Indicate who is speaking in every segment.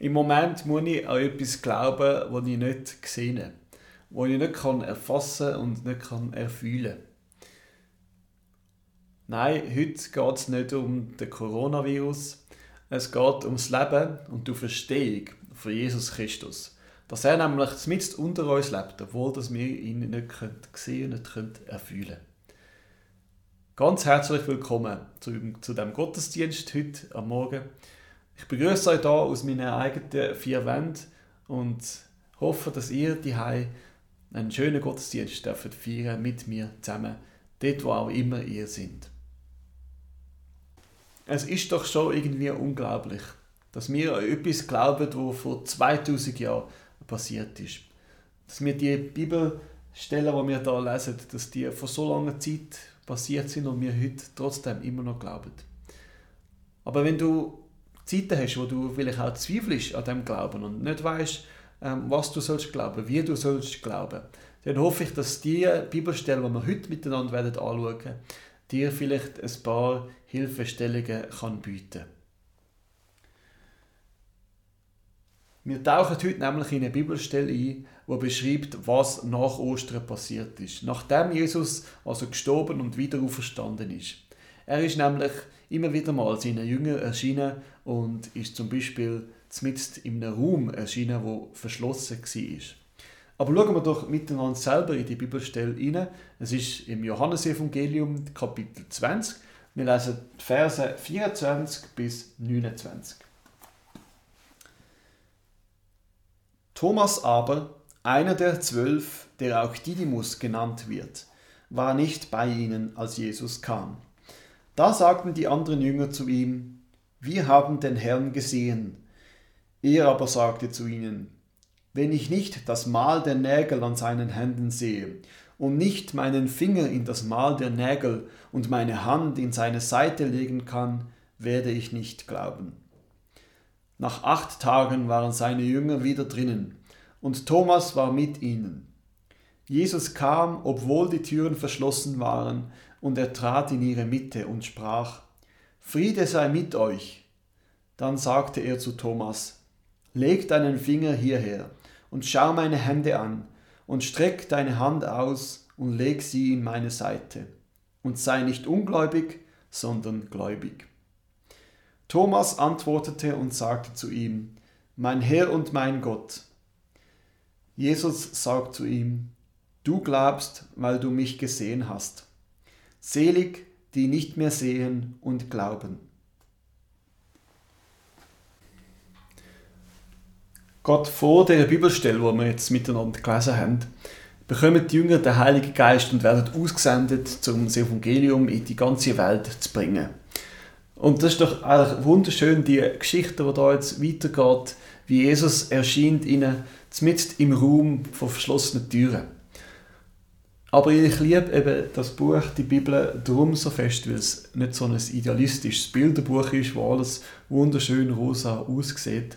Speaker 1: Im Moment muss ich an etwas glauben, das ich nicht sehe, das ich nicht kann erfassen und nicht kann erfühlen Nein, heute geht es nicht um den Coronavirus. Es geht ums Leben und die Verstehung von Jesus Christus. Dass er nämlich mit unter uns lebt, obwohl wir ihn nicht sehen und nicht erfühlen können. Ganz herzlich willkommen zu, zu dem Gottesdienst heute am Morgen. Ich begrüße euch hier aus meinen eigenen vier Wänden und hoffe, dass ihr die einen schönen Gottesdienst dürft feiern mit mir zusammen, dort wo auch immer ihr seid. Es ist doch schon irgendwie unglaublich, dass wir an etwas glauben, was vor 2000 Jahren passiert ist. Dass wir die Bibelstellen, die wir hier lesen, dass die vor so langer Zeit passiert sind und wir heute trotzdem immer noch glauben. Aber wenn du Zeiten hast, wo du vielleicht auch zweifelst an dem Glauben und nicht weißt, ähm, was du sollst glauben, wie du sollst glauben, dann hoffe ich, dass die Bibelstelle, die wir heute miteinander werden anschauen, dir vielleicht ein paar Hilfestellungen kann bieten. Wir tauchen heute nämlich in eine Bibelstelle ein, die beschreibt, was nach Ostern passiert ist, nachdem Jesus also gestorben und wieder auferstanden ist. Er ist nämlich immer wieder mal seinen Jüngern erschienen und ist zum Beispiel zumindest in einem Raum erschienen, wo verschlossen war. Aber schauen wir doch miteinander selber in die Bibelstelle rein. Es ist im Johannesevangelium Kapitel 20. Wir lesen die Verse 24 bis 29. Thomas aber, einer der zwölf, der auch Didymus genannt wird, war nicht bei ihnen, als Jesus kam. Da sagten die anderen Jünger zu ihm, wir haben den Herrn gesehen. Er aber sagte zu ihnen, wenn ich nicht das Mal der Nägel an seinen Händen sehe und nicht meinen Finger in das Mal der Nägel und meine Hand in seine Seite legen kann, werde ich nicht glauben. Nach acht Tagen waren seine Jünger wieder drinnen, und Thomas war mit ihnen. Jesus kam, obwohl die Türen verschlossen waren, und er trat in ihre Mitte und sprach, Friede sei mit euch. Dann sagte er zu Thomas, Leg deinen Finger hierher und schau meine Hände an, und streck deine Hand aus und leg sie in meine Seite, und sei nicht ungläubig, sondern gläubig. Thomas antwortete und sagte zu ihm, Mein Herr und mein Gott. Jesus sagt zu ihm, Du glaubst, weil du mich gesehen hast. Selig, die nicht mehr sehen und glauben. Gott vor der Bibelstelle, die wir jetzt miteinander gelesen haben, bekommen die Jünger den Heiligen Geist und werden ausgesendet, um das Evangelium in die ganze Welt zu bringen. Und das ist doch eigentlich wunderschön, die Geschichte, die da jetzt weitergeht, wie Jesus erscheint ihnen mitten im Raum von verschlossenen Türen. Aber ich liebe eben das Buch, die Bibel, darum so fest, weil es nicht so ein idealistisches Bilderbuch ist, wo alles wunderschön rosa aussieht,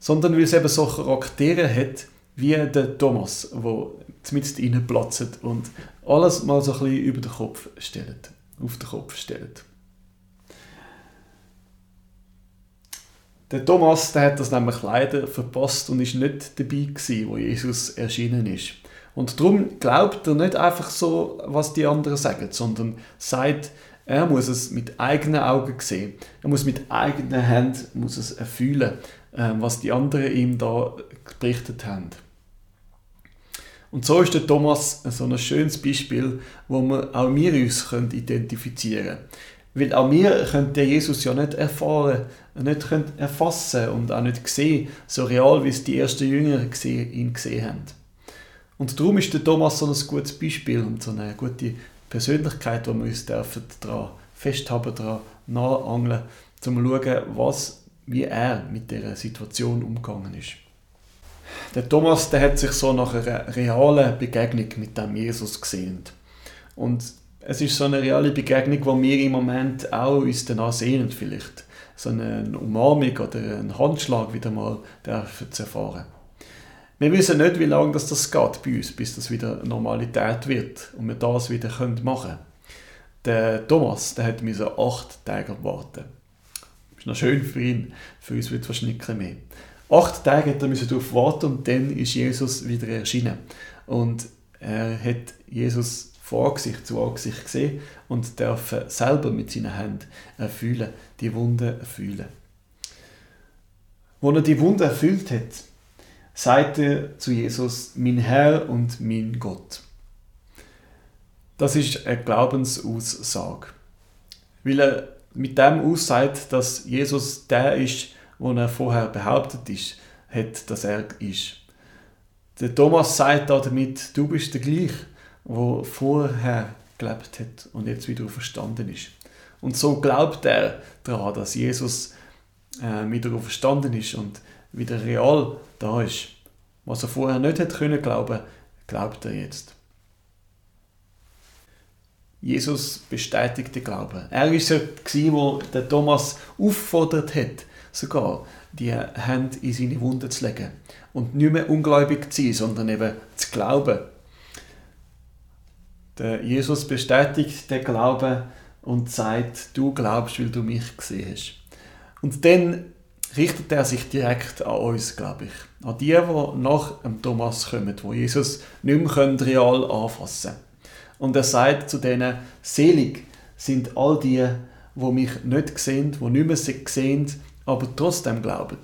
Speaker 1: sondern weil es eben so Charaktere hat, wie der Thomas, der zumindest reinplatzt und alles mal so ein bisschen über den Kopf stellt, auf den Kopf stellt. Der Thomas der hat das nämlich leider verpasst und ist nicht dabei gewesen, wo Jesus erschienen ist. Und darum glaubt er nicht einfach so, was die anderen sagen, sondern sagt, er muss es mit eigenen Augen sehen. Er muss mit eigenen Händen muss es erfüllen, ähm, was die anderen ihm da berichtet haben. Und so ist der Thomas so ein schönes Beispiel, wo wir auch wir uns können identifizieren können. Weil auch wir können den Jesus ja nicht erfahren, nicht erfassen und auch nicht sehen, so real, wie es die ersten Jünger ihn gesehen haben. Und darum ist der Thomas so ein gutes Beispiel und so eine gute Persönlichkeit, wo wir uns dürfen daran festhalten, daran nachangeln, um zu schauen, was, wie er mit dieser Situation umgegangen ist. Der Thomas der hat sich so nach einer realen Begegnung mit dem Jesus gesehnt. Und es ist so eine reale Begegnung, die wir im Moment auch uns danach sehnen vielleicht. So eine Umarmung oder einen Handschlag wieder mal dürfen zu erfahren. Wir wissen nicht, wie lange das, das geht bei uns, bis das wieder Normalität wird und wir das wieder machen können. Der Thomas, der hat acht Tage warten. ist noch schön für ihn. Für uns wird es wahrscheinlich mehr. Acht Tage hat er darauf warten und dann ist Jesus wieder erschienen. Und er hat Jesus vor Angesicht zu Angesicht gesehen und darf selber mit seinen Händen erfüllen, die Wunde erfüllen. Als er die Wunde erfüllt hat, sagte er zu Jesus, mein Herr und mein Gott. Das ist eine Glaubensaussage. Weil er mit dem aussagt, dass Jesus der ist, wo er vorher behauptet ist, hat, dass er ist. Der Thomas sagt damit, du bist der gleich, wo vorher gelebt hat und jetzt wieder verstanden ist. Und so glaubt er daran, dass Jesus äh, wieder verstanden ist und wieder real da ist. Was er vorher nicht hätte können glauben, glaubt er jetzt. Jesus bestätigt den Glauben. Er war es, der Thomas auffordert hat, sogar die Hände in seine Wunde zu legen. Und nicht mehr ungläubig zu sein, sondern eben zu glauben. Der Jesus bestätigt den Glauben und sagt, du glaubst, weil du mich gesehen hast. Und dann richtet er sich direkt an uns, glaube ich. An die, die nach dem Thomas kommen, wo Jesus nicht mehr real anfassen können. Und er sagt zu denen, selig sind all die, wo mich nicht sehen, die nicht mehr sehen, aber trotzdem glauben.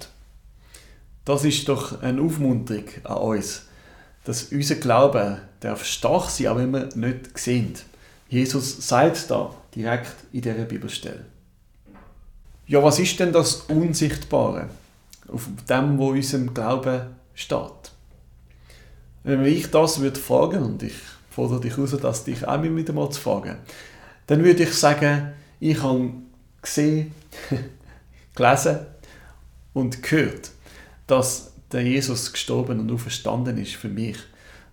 Speaker 1: Das ist doch eine Aufmunterung an uns, dass unser Glaube darf stark sein, auch wenn wir nicht sehen. Jesus sagt da direkt in dieser Bibelstelle. Ja, was ist denn das Unsichtbare, auf dem, wo unserem Glauben steht? Wenn ich das würde fragen und ich fordere dich heraus, das dich auch wieder mal zu fragen. Dann würde ich sagen, ich habe gesehen, gelesen und gehört, dass der Jesus gestorben und auferstanden ist für mich.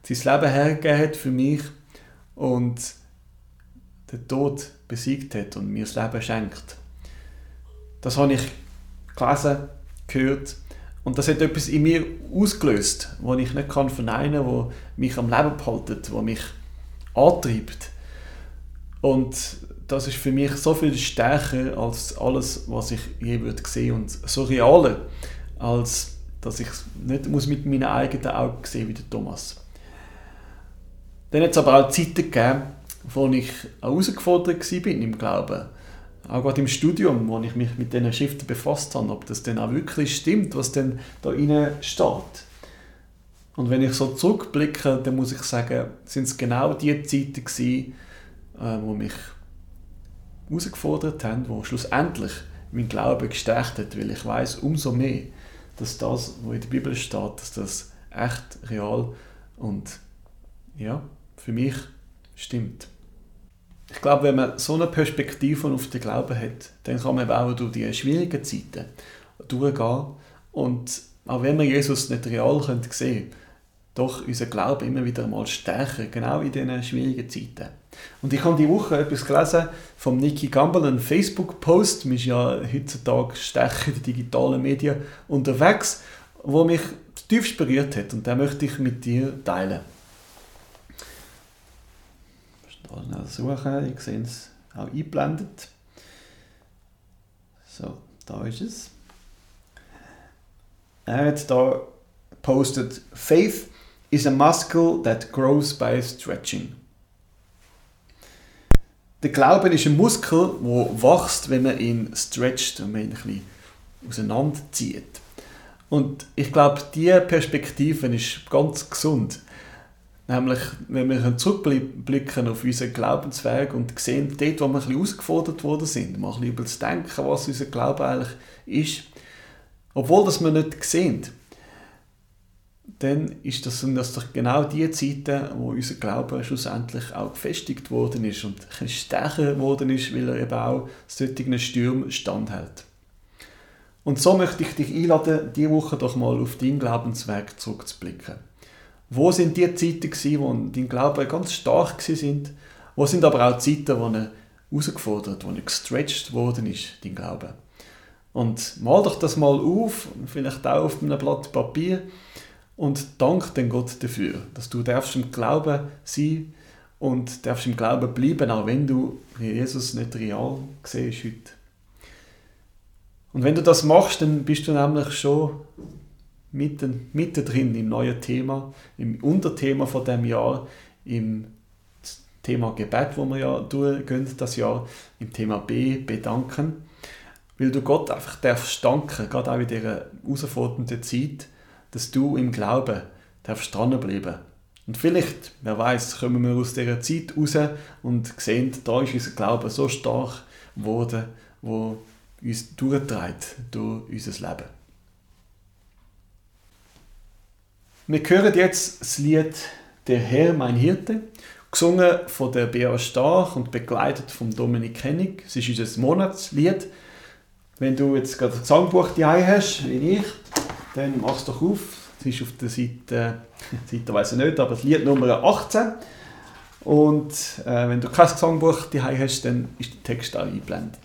Speaker 1: Sein Leben hergegeben hat für mich und den Tod besiegt hat und mir das Leben schenkt. Das habe ich gelesen, gehört und das hat etwas in mir ausgelöst, was ich nicht kann verneinen kann, was mich am Leben behaltet, was mich antreibt. Und das ist für mich so viel stärker als alles, was ich je würde sehen und so realer, als dass ich es nicht muss mit meinen eigenen Augen sehen wie der Thomas. Dann hat es aber auch Zeiten gegeben, wo ich herausgefordert war im Glauben auch gerade im Studium, wo ich mich mit diesen Schriften befasst habe, ob das denn auch wirklich stimmt, was denn da innen steht. Und wenn ich so zurückblicke, dann muss ich sagen, sind es genau die Zeiten gewesen, äh, wo mich herausgefordert haben, wo schlussendlich mein Glaube gestärkt hat, weil ich weiß umso mehr, dass das, was in der Bibel steht, dass das echt real und ja, für mich stimmt. Ich glaube, wenn man so eine Perspektive auf den Glauben hat, dann kann man auch durch die schwierigen Zeiten durchgehen. Und auch wenn wir Jesus nicht real sehen können, doch unser Glaube immer wieder mal stärken, genau in diesen schwierigen Zeiten. Und ich habe die Woche etwas gelesen vom Nicky Gamble, einen Facebook-Post. Man ist ja heutzutage stärker in den digitalen Medien unterwegs, wo mich tief berührt hat. Und den möchte ich mit dir teilen schnell suchen. Ich sehe es auch eingeblendet. So, da ist es. Er hat da postet: Faith is a muscle that grows by stretching. Der Glaube ist ein Muskel, der wächst, wenn man ihn stretcht und man ihn ein bisschen auseinanderzieht. Und ich glaube, diese Perspektive ist ganz gesund. Nämlich, wenn wir zurückblicken auf unseren Glaubensweg und sehen, dort, wo wir ein bisschen herausgefordert worden sind, mal ein bisschen über das Denken, was unser Glaube eigentlich ist, obwohl das wir nicht sehen, dann ist das, sind das doch genau die Zeiten, wo unser Glaube schlussendlich auch gefestigt worden ist und stärker geworden ist, weil er eben auch solchen Stürmen standhält. Und so möchte ich dich einladen, diese Woche doch mal auf deinen Glaubensweg zurückzublicken. Wo sind die Zeiten gewesen, wo dein Glaube ganz stark sind? Wo sind aber auch Zeiten, wo er herausgefordert, wo er gestretched worden ist, dein Glaube? Und mal doch das mal auf, vielleicht auch auf einem Blatt Papier und dank den Gott dafür, dass du darfst im Glauben sein und darfst im Glauben bleiben, auch wenn du Jesus nicht real siehst heute.
Speaker 2: Und wenn du das machst, dann bist du nämlich schon mitten, mittendrin im neuen Thema, im Unterthema von dem Jahr, im Thema Gebet, wo wir ja durchgehen das Jahr, im Thema B, bedanken. Weil du Gott einfach darfst danken, gerade auch in dieser herausfordernden Zeit, dass du im Glauben darfst dranbleiben. Und vielleicht, wer weiß, kommen wir aus dieser Zeit raus und sehen, da ist unser Glaube so stark geworden, wo uns durchträgt durch unser Leben. Wir hören jetzt das Lied Der Herr, mein Hirte, gesungen von der Bea Stark und begleitet von Dominik Hennig. Es ist unser Monatslied. Wenn du jetzt gerade das Gesangbuch daheim hast, wie ich, dann mach es doch auf. Es ist auf der Seite, Seite weiß ich nicht, aber das Lied Nummer 18. Und äh, wenn du kein Gesangbuch daheim hast, dann ist der Text auch eingeblendet.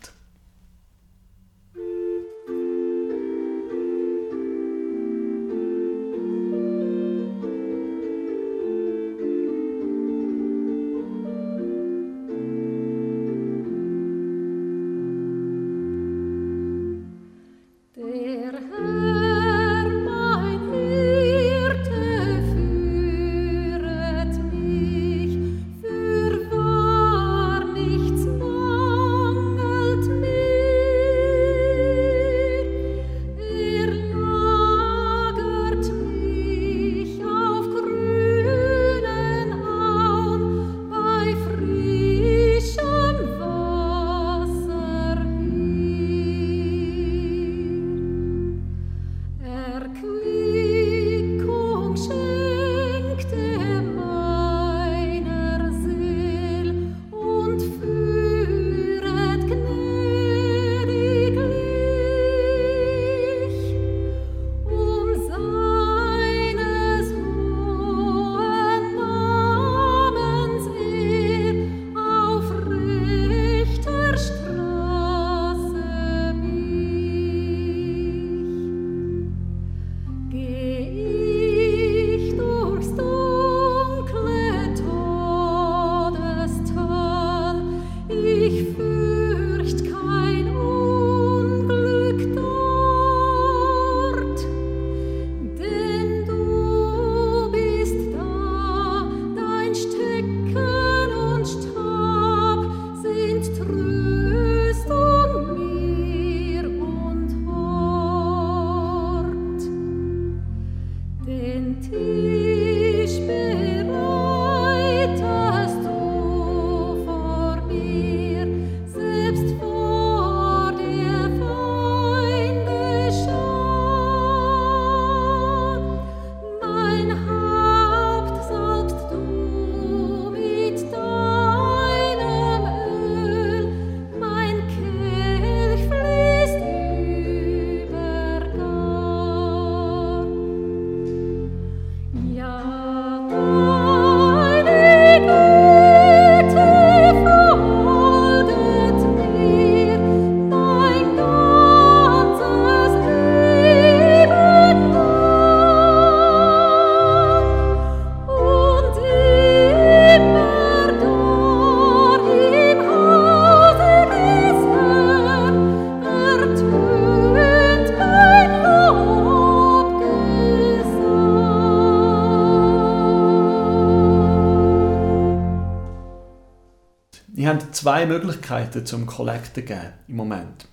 Speaker 2: Zwei Möglichkeiten zum Kollekten geben im Moment.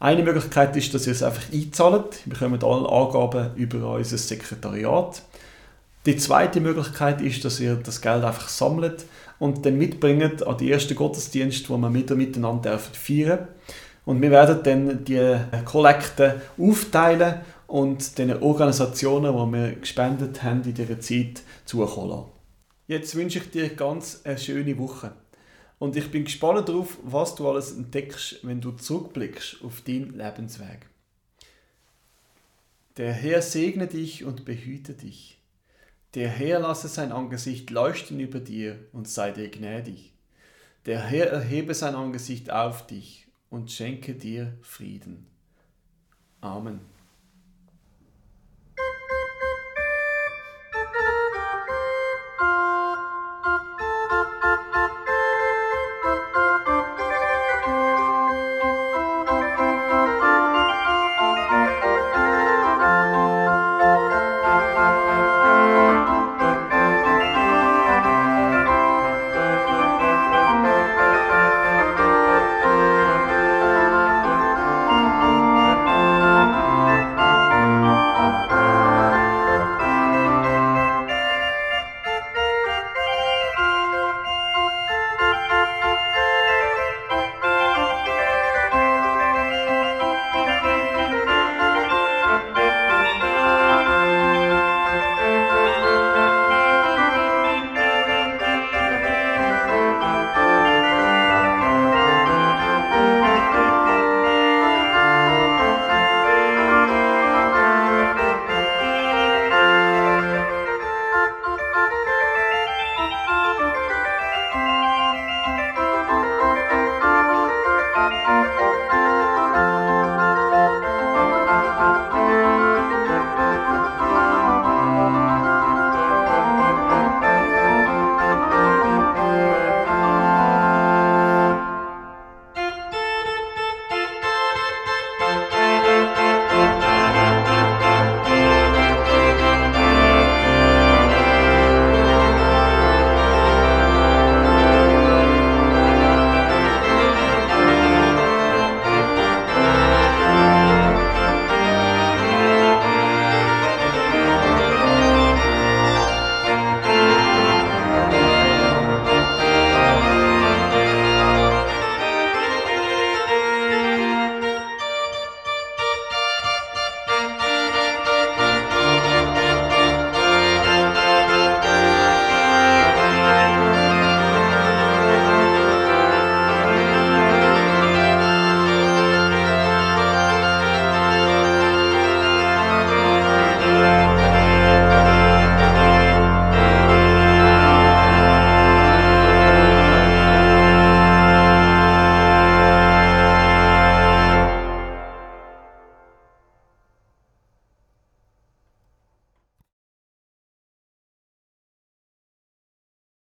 Speaker 2: Eine Möglichkeit ist, dass ihr es einfach einzahlt. Wir bekommen alle Angaben über unser Sekretariat. Die zweite Möglichkeit ist, dass ihr das Geld einfach sammelt und dann mitbringt an die ersten Gottesdienst, wo wir miteinander feiern Und wir werden dann die Kollekte aufteilen und den Organisationen, die wir gespendet haben in dieser Zeit, zukommen lassen. Jetzt wünsche ich dir ganz eine schöne Woche. Und ich bin gespannt darauf, was du alles entdeckst, wenn du zurückblickst auf deinen Lebensweg. Der Herr segne dich und behüte dich. Der Herr lasse sein Angesicht leuchten über dir und sei dir gnädig. Der Herr erhebe sein Angesicht auf dich und schenke dir Frieden. Amen.